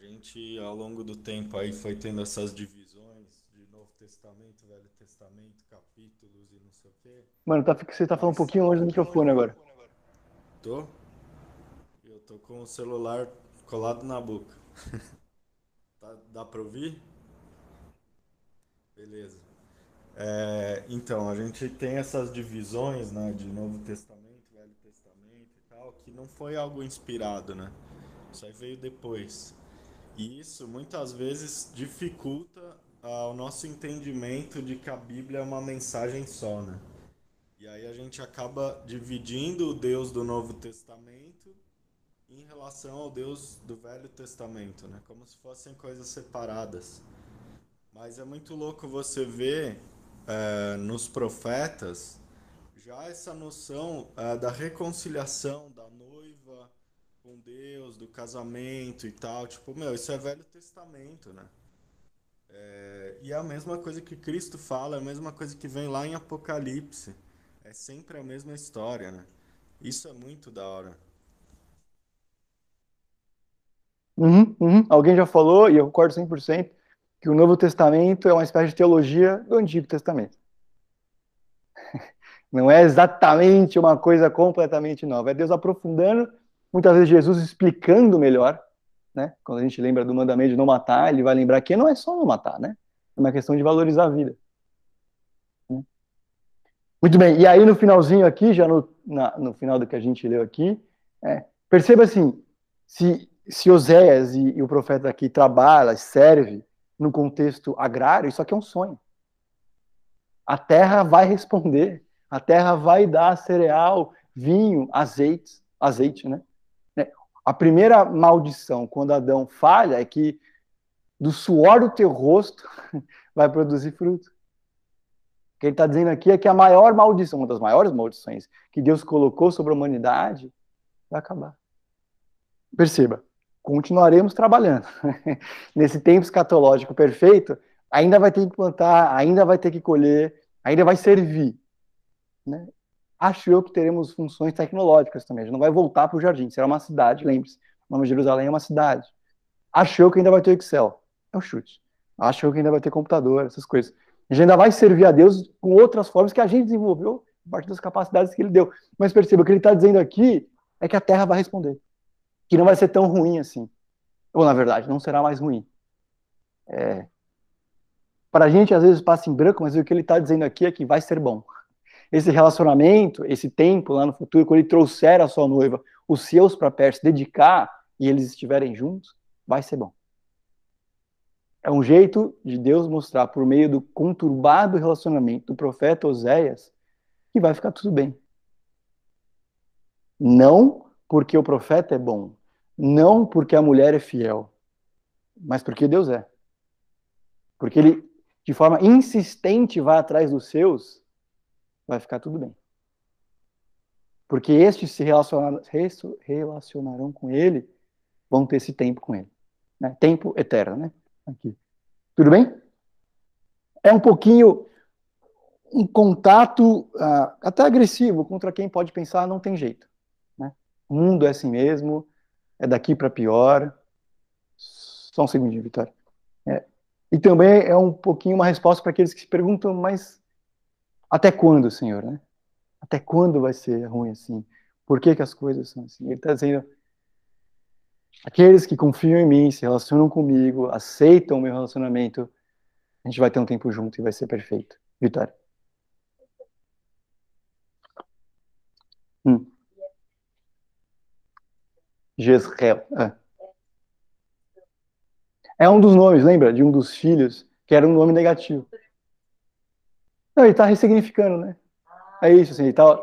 Gente ao longo do tempo aí foi tendo essas divisões de Novo Testamento, Velho Testamento, capítulos e não sei o quê. Mano, tá, você tá falando um pouquinho longe do microfone agora. Tô? Eu tô com o celular colado na boca. Tá, dá para ouvir? Beleza. É, então, a gente tem essas divisões né, de Novo Testamento, Velho Testamento e tal, que não foi algo inspirado, né? Isso aí veio depois. Isso muitas vezes dificulta ah, o nosso entendimento de que a Bíblia é uma mensagem só, né? E aí a gente acaba dividindo o Deus do Novo Testamento em relação ao Deus do Velho Testamento, né? Como se fossem coisas separadas. Mas é muito louco você ver é, nos profetas já essa noção é, da reconciliação da noiva com Deus, do casamento e tal. Tipo, meu, isso é Velho Testamento, né? É, e é a mesma coisa que Cristo fala, é a mesma coisa que vem lá em Apocalipse. É sempre a mesma história, né? Isso é muito da hora. Uhum, uhum. Alguém já falou, e eu concordo 100%, que o Novo Testamento é uma espécie de teologia do Antigo Testamento. Não é exatamente uma coisa completamente nova. É Deus aprofundando, muitas vezes Jesus explicando melhor. Né? Quando a gente lembra do mandamento de não matar, ele vai lembrar que não é só não matar, né? É uma questão de valorizar a vida. Muito bem, e aí no finalzinho aqui, já no, na, no final do que a gente leu aqui, é, perceba assim, se se Oséias e, e o profeta aqui trabalha, serve no contexto agrário, isso aqui é um sonho. A terra vai responder, a terra vai dar cereal, vinho, azeite, azeite, né? A primeira maldição quando Adão falha é que do suor do teu rosto vai produzir fruto. O que ele está dizendo aqui é que a maior maldição, uma das maiores maldições que Deus colocou sobre a humanidade, vai acabar. Perceba, continuaremos trabalhando. Nesse tempo escatológico perfeito, ainda vai ter que plantar, ainda vai ter que colher, ainda vai servir. Né? Acho eu que teremos funções tecnológicas também. A gente não vai voltar para o jardim, será uma cidade, lembre-se. O nome de Jerusalém é uma cidade. Acho eu que ainda vai ter Excel. É o chute. Acho eu que ainda vai ter computador, essas coisas. A gente ainda vai servir a Deus com outras formas que a gente desenvolveu a partir das capacidades que ele deu. Mas perceba, o que ele está dizendo aqui é que a terra vai responder que não vai ser tão ruim assim. Ou, na verdade, não será mais ruim. É... Para a gente, às vezes, passa em branco, mas o que ele está dizendo aqui é que vai ser bom. Esse relacionamento, esse tempo lá no futuro, quando ele trouxer a sua noiva, os seus para perto, dedicar e eles estiverem juntos, vai ser bom. É um jeito de Deus mostrar, por meio do conturbado relacionamento do profeta Oséias, que vai ficar tudo bem. Não porque o profeta é bom, não porque a mulher é fiel, mas porque Deus é. Porque ele, de forma insistente, vai atrás dos seus, vai ficar tudo bem. Porque estes se relacionarão com ele, vão ter esse tempo com ele. Né? Tempo eterno, né? Aqui. Tudo bem? É um pouquinho um contato uh, até agressivo contra quem pode pensar não tem jeito. Né? O mundo é assim mesmo, é daqui para pior. Só um segundinho, Vitória. É. E também é um pouquinho uma resposta para aqueles que se perguntam, mas até quando, Senhor? Né? Até quando vai ser ruim assim? Por que, que as coisas são assim? Ele está dizendo: aqueles que confiam em mim, se relacionam comigo, aceitam o meu relacionamento, a gente vai ter um tempo junto e vai ser perfeito. Vitória. Hum. Jezreel. É. é um dos nomes, lembra? De um dos filhos, que era um nome negativo. Não, ele está ressignificando, né? É isso, assim, ele tá...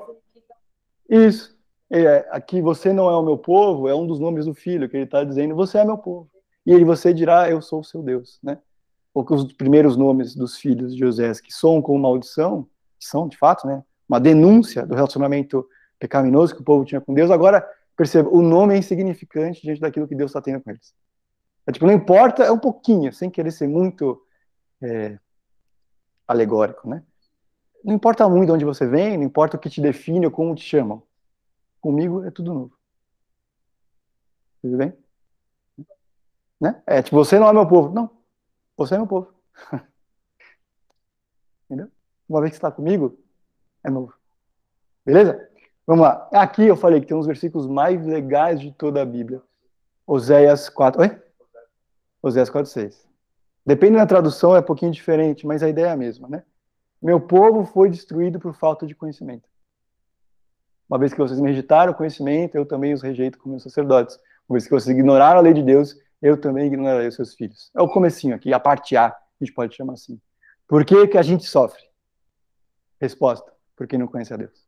Isso. É, aqui, você não é o meu povo, é um dos nomes do filho, que ele está dizendo, você é meu povo. E ele, você dirá, eu sou o seu Deus, né? Porque os primeiros nomes dos filhos de José, que soam como maldição, são, de fato, né? Uma denúncia do relacionamento pecaminoso que o povo tinha com Deus, agora, perceba, o nome é insignificante diante daquilo que Deus está tendo com eles. É, tipo, não importa, é um pouquinho, sem querer ser muito é, alegórico, né? Não importa muito de onde você vem, não importa o que te define ou como te chamam. Comigo é tudo novo. Tudo bem? Né? É tipo, você não é meu povo. Não, você é meu povo. Entendeu? Uma vez que está comigo, é novo. Beleza? Vamos lá. Aqui eu falei que tem uns versículos mais legais de toda a Bíblia. Oséias 4. Oi? Oséias 4, 6. Depende da tradução, é um pouquinho diferente, mas a ideia é a mesma, né? Meu povo foi destruído por falta de conhecimento. Uma vez que vocês me rejeitaram o conhecimento, eu também os rejeito como meus sacerdotes. Uma vez que vocês ignoraram a lei de Deus, eu também ignorarei os seus filhos. É o comecinho aqui, a parte A, a gente pode chamar assim. Por que, que a gente sofre? Resposta, porque não conhece a Deus.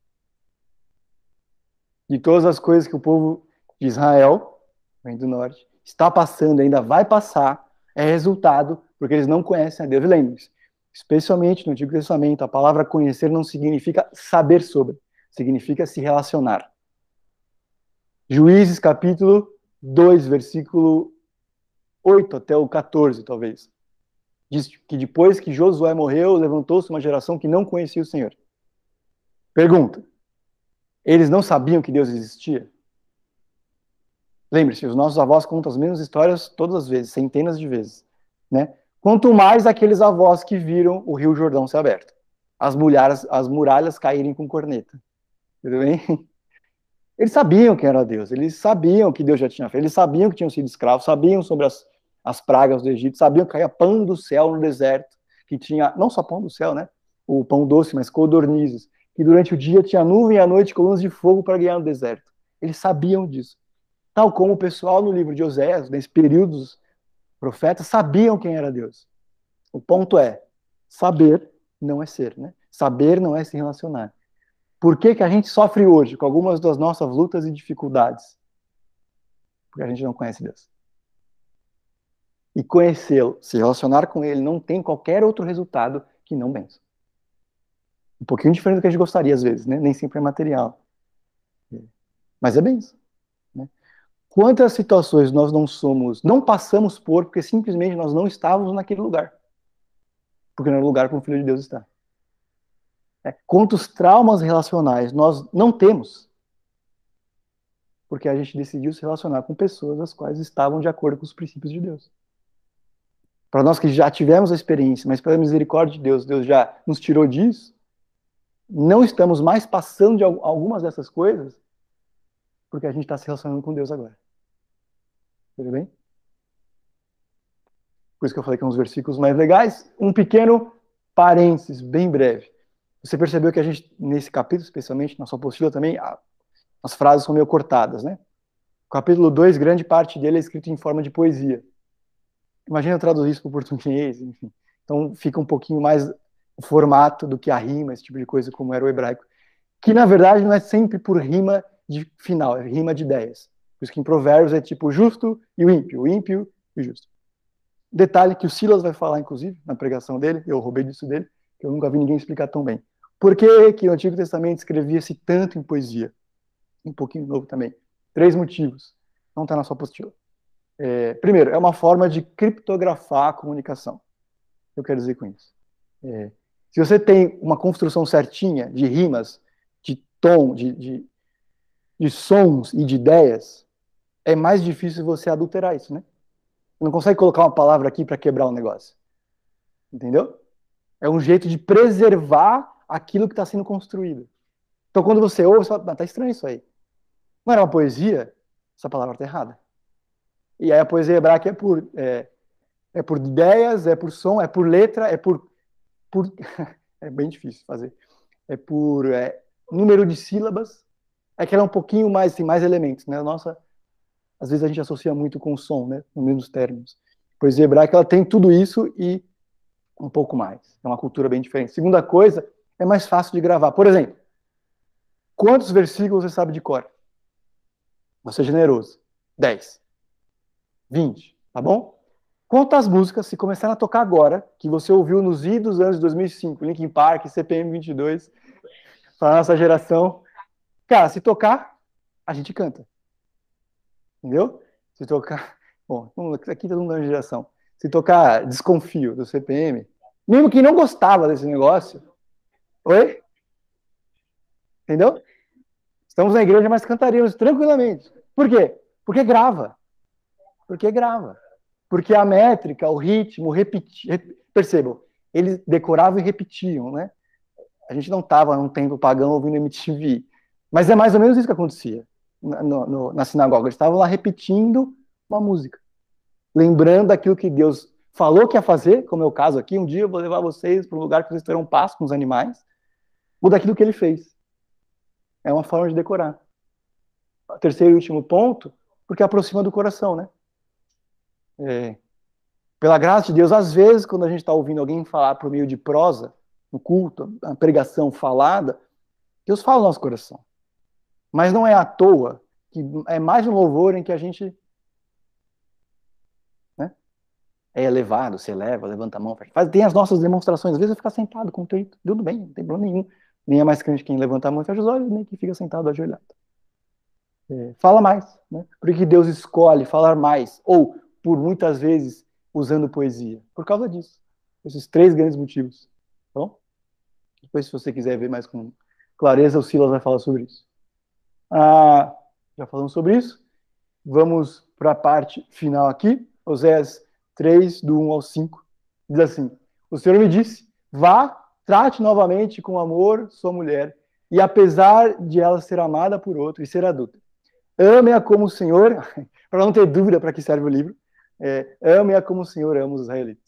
De todas as coisas que o povo de Israel, vem do norte, está passando, ainda vai passar, é resultado porque eles não conhecem a Deus. Lembre-se, especialmente no Antigo Testamento, a palavra conhecer não significa saber sobre, significa se relacionar. Juízes capítulo 2, versículo 8 até o 14, talvez. Diz que depois que Josué morreu, levantou-se uma geração que não conhecia o Senhor. Pergunta: eles não sabiam que Deus existia? Lembre-se, os nossos avós contam as mesmas histórias todas as vezes, centenas de vezes, né? Quanto mais aqueles avós que viram o Rio Jordão ser aberto, as muralhas, as muralhas caírem com corneta. Tudo bem? Eles sabiam quem era Deus, eles sabiam que Deus já tinha feito, eles sabiam que tinham sido escravos, sabiam sobre as, as pragas do Egito, sabiam que caía pão do céu no deserto, que tinha, não só pão do céu, né? O pão doce, mas codornizes, que durante o dia tinha nuvem e à noite colunas de fogo para guiar no deserto. Eles sabiam disso. Tal como o pessoal no livro de Oséias, nesse período profetas sabiam quem era Deus. O ponto é, saber não é ser, né? Saber não é se relacionar. Por que, que a gente sofre hoje com algumas das nossas lutas e dificuldades? Porque a gente não conhece Deus. E conhecê-lo, se relacionar com ele, não tem qualquer outro resultado que não benção. Um pouquinho diferente do que a gente gostaria às vezes, né? Nem sempre é material. Mas é benção. Quantas situações nós não somos, não passamos por, porque simplesmente nós não estávamos naquele lugar. Porque não é o lugar como o Filho de Deus está. É, quantos traumas relacionais nós não temos, porque a gente decidiu se relacionar com pessoas as quais estavam de acordo com os princípios de Deus. Para nós que já tivemos a experiência, mas pela misericórdia de Deus, Deus já nos tirou disso, não estamos mais passando de algumas dessas coisas, porque a gente está se relacionando com Deus agora. Tudo bem? Por isso que eu falei que é uns versículos mais legais. Um pequeno parênteses, bem breve. Você percebeu que a gente, nesse capítulo, especialmente, na sua apostila também, as frases são meio cortadas, né? O capítulo 2, grande parte dele é escrito em forma de poesia. Imagina traduzir isso para o português, enfim. Então fica um pouquinho mais o formato do que a rima, esse tipo de coisa, como era o hebraico. Que, na verdade, não é sempre por rima de final, é rima de ideias. Por isso que em Provérbios é tipo o justo e o ímpio, o ímpio e o justo. Detalhe que o Silas vai falar, inclusive, na pregação dele, eu roubei disso dele, que eu nunca vi ninguém explicar tão bem. Por que, que o Antigo Testamento escrevia-se tanto em poesia? Um pouquinho novo também. Três motivos. Não está na sua apostila. É, primeiro, é uma forma de criptografar a comunicação. Eu quero dizer com isso? É, se você tem uma construção certinha de rimas, de tom, de, de, de sons e de ideias, é mais difícil você adulterar isso, né? Não consegue colocar uma palavra aqui para quebrar o um negócio. Entendeu? É um jeito de preservar aquilo que está sendo construído. Então, quando você ouve, você fala, tá estranho isso aí. Não era uma poesia? Essa palavra está errada. E aí a poesia hebraica é por, é, é por ideias, é por som, é por letra, é por. por é bem difícil fazer. É por é, número de sílabas. É que ela é um pouquinho mais, tem mais elementos, né? Nossa, às vezes a gente associa muito com o som, né? Nos mesmos termos. A poesia hebraica, ela tem tudo isso e um pouco mais. É uma cultura bem diferente. Segunda coisa, é mais fácil de gravar. Por exemplo, quantos versículos você sabe de cor? Você é generoso. 10. 20, tá bom? Quantas músicas, se começarem a tocar agora, que você ouviu nos idos anos de 2005, Linkin Park, CPM 22, para nossa geração, Cara, se tocar, a gente canta. Entendeu? Se tocar. Bom, aqui todo mundo é uma geração. Se tocar Desconfio do CPM, mesmo quem não gostava desse negócio. Oi? Entendeu? Estamos na igreja, mas cantaríamos tranquilamente. Por quê? Porque grava. Porque grava. Porque a métrica, o ritmo, repetir. Percebam, eles decoravam e repetiam, né? A gente não estava num tempo pagão ouvindo MTV. Mas é mais ou menos isso que acontecia na, no, na sinagoga. Eles estavam lá repetindo uma música, lembrando aquilo que Deus falou que ia fazer, como é o caso aqui. Um dia eu vou levar vocês para um lugar que vocês terão paz com os animais, ou daquilo que ele fez. É uma forma de decorar. Terceiro e último ponto, porque aproxima do coração, né? É, pela graça de Deus, às vezes, quando a gente está ouvindo alguém falar por meio de prosa, no culto, a pregação falada, Deus fala no nosso coração. Mas não é à toa que é mais um louvor em que a gente né, é elevado, se eleva, levanta a mão, faz, tem as nossas demonstrações. Às vezes eu ficar sentado contrito, tudo bem, não tem problema nenhum. Nem é mais crente quem levanta a mão e fecha os olhos, nem quem fica sentado ajoelhado. É, fala mais, né? Porque Deus escolhe falar mais, ou por muitas vezes usando poesia, por causa disso. Esses três grandes motivos. Tá? Depois, se você quiser ver mais com clareza, o Silas vai falar sobre isso. Ah, já falamos sobre isso. Vamos para a parte final aqui. Oséias 3, do 1 ao 5. Diz assim: O Senhor me disse: Vá, trate novamente com amor sua mulher, e apesar de ela ser amada por outro e ser adulta, ame-a como o Senhor, para não ter dúvida para que serve o livro, é, ame-a como o Senhor ama os israelitas.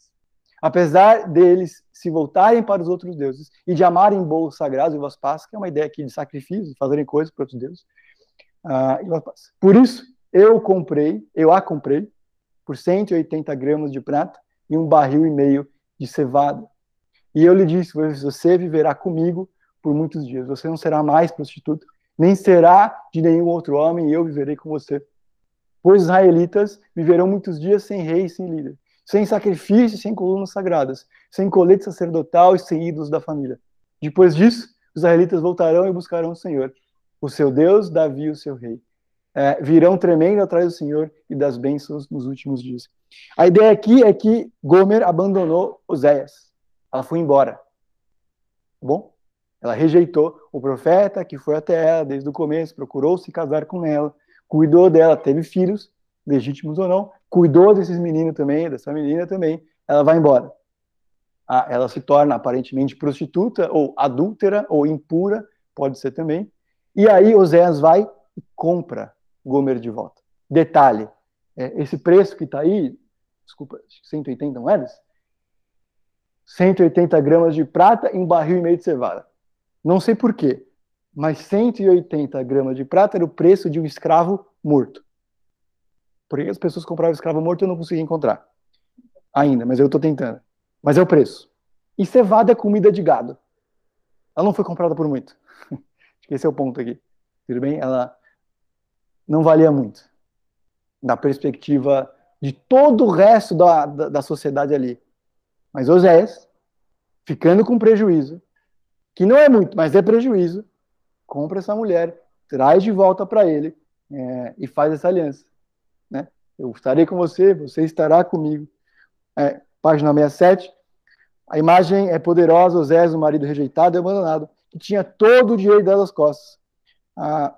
Apesar deles se voltarem para os outros deuses e de amarem bolos sagrados e uvas passas, que é uma ideia aqui de sacrifício, de fazerem coisas para outros deuses. Uh, por isso, eu comprei, eu a comprei por 180 gramas de prata e um barril e meio de cevada. E eu lhe disse: Você viverá comigo por muitos dias. Você não será mais prostituta, nem será de nenhum outro homem, e eu viverei com você. Pois os israelitas viverão muitos dias sem rei e sem líder sem sacrifícios, sem colunas sagradas, sem colete sacerdotal e sem ídolos da família. Depois disso, os israelitas voltarão e buscarão o Senhor, o seu Deus, Davi, o seu rei. É, virão tremendo atrás do Senhor e das bênçãos nos últimos dias. A ideia aqui é que Gomer abandonou Oséias. Ela foi embora. Tá bom? Ela rejeitou o profeta que foi até ela desde o começo, procurou se casar com ela, cuidou dela, teve filhos, legítimos ou não, cuidou desses meninos também, dessa menina também, ela vai embora. Ah, ela se torna aparentemente prostituta, ou adúltera, ou impura, pode ser também. E aí Oséias vai e compra Gomer de volta. Detalhe, é, esse preço que está aí, desculpa, 180 moedas? 180 gramas de prata e um barril e meio de cevada. Não sei porquê, mas 180 gramas de prata era o preço de um escravo morto. Por que as pessoas compravam escravo morto eu não consegui encontrar. Ainda, mas eu estou tentando. Mas é o preço. E cevada é comida de gado. Ela não foi comprada por muito. Acho que esse é o ponto aqui. Tudo bem? Ela não valia muito, da perspectiva de todo o resto da, da, da sociedade ali. Mas Oséias, ficando com prejuízo, que não é muito, mas é prejuízo, compra essa mulher, traz de volta para ele é, e faz essa aliança. Eu estarei com você, você estará comigo. É, página 67. A imagem é poderosa, Oséias, o marido rejeitado e abandonado, que tinha todo o direito das costas. A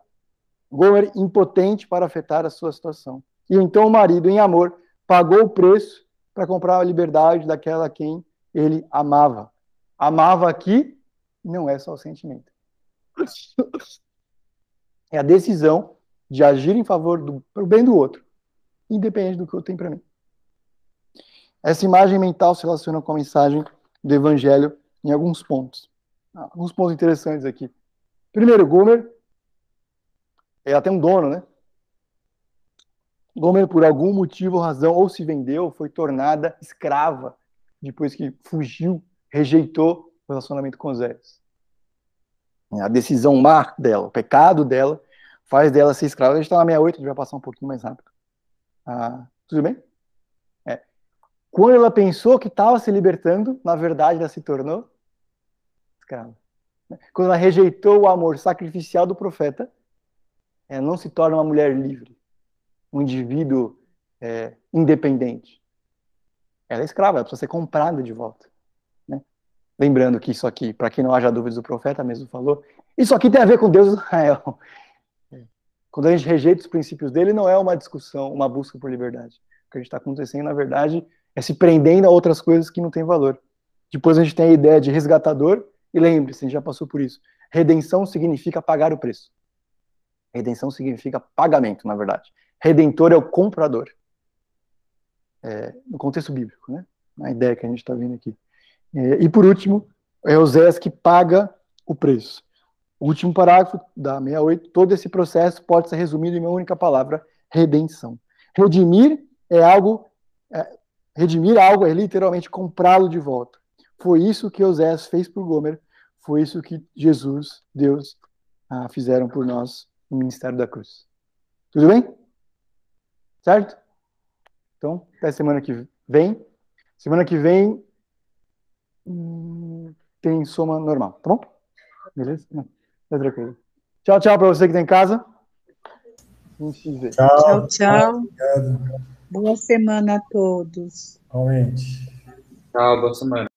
Gomer impotente para afetar a sua situação. E então o marido, em amor, pagou o preço para comprar a liberdade daquela quem ele amava. Amava aqui não é só o sentimento. É a decisão de agir em favor do bem do outro, independente do que eu tenho para mim. Essa imagem mental se relaciona com a mensagem do Evangelho em alguns pontos. Alguns pontos interessantes aqui. Primeiro, Gomer, ela tem um dono, né? Gomer, por algum motivo ou razão, ou se vendeu, foi tornada escrava depois que fugiu, rejeitou o relacionamento com Zéus. A decisão má dela, o pecado dela, faz dela ser escrava. A gente está na 68, a gente vai passar um pouquinho mais rápido. Ah, tudo bem? É. Quando ela pensou que estava se libertando, na verdade ela se tornou escrava. Quando ela rejeitou o amor sacrificial do profeta, ela não se torna uma mulher livre, um indivíduo é, independente. Ela é escrava, ela precisa ser comprada de volta. Né? Lembrando que isso aqui, para que não haja dúvidas, o profeta mesmo falou, isso aqui tem a ver com Deus Israel. Quando a gente rejeita os princípios dele, não é uma discussão, uma busca por liberdade. O que a gente está acontecendo, na verdade, é se prendendo a outras coisas que não têm valor. Depois a gente tem a ideia de resgatador, e lembre-se, a gente já passou por isso. Redenção significa pagar o preço. Redenção significa pagamento, na verdade. Redentor é o comprador. É, no contexto bíblico, né? A ideia que a gente está vendo aqui. É, e por último, é Oséias que paga o preço. O último parágrafo da 68, todo esse processo pode ser resumido em uma única palavra, redenção. Redimir é algo, é, redimir algo é literalmente comprá-lo de volta. Foi isso que Oséias fez por Gomer, foi isso que Jesus, Deus, ah, fizeram por nós no ministério da cruz. Tudo bem? Certo? Então, até semana que vem. Semana que vem hum, tem soma normal, tá bom? Beleza? Tá tranquilo. Tchau, tchau para você que está em casa. A gente se vê. Tchau, tchau. Boa semana a todos. Realmente. Tchau, boa semana.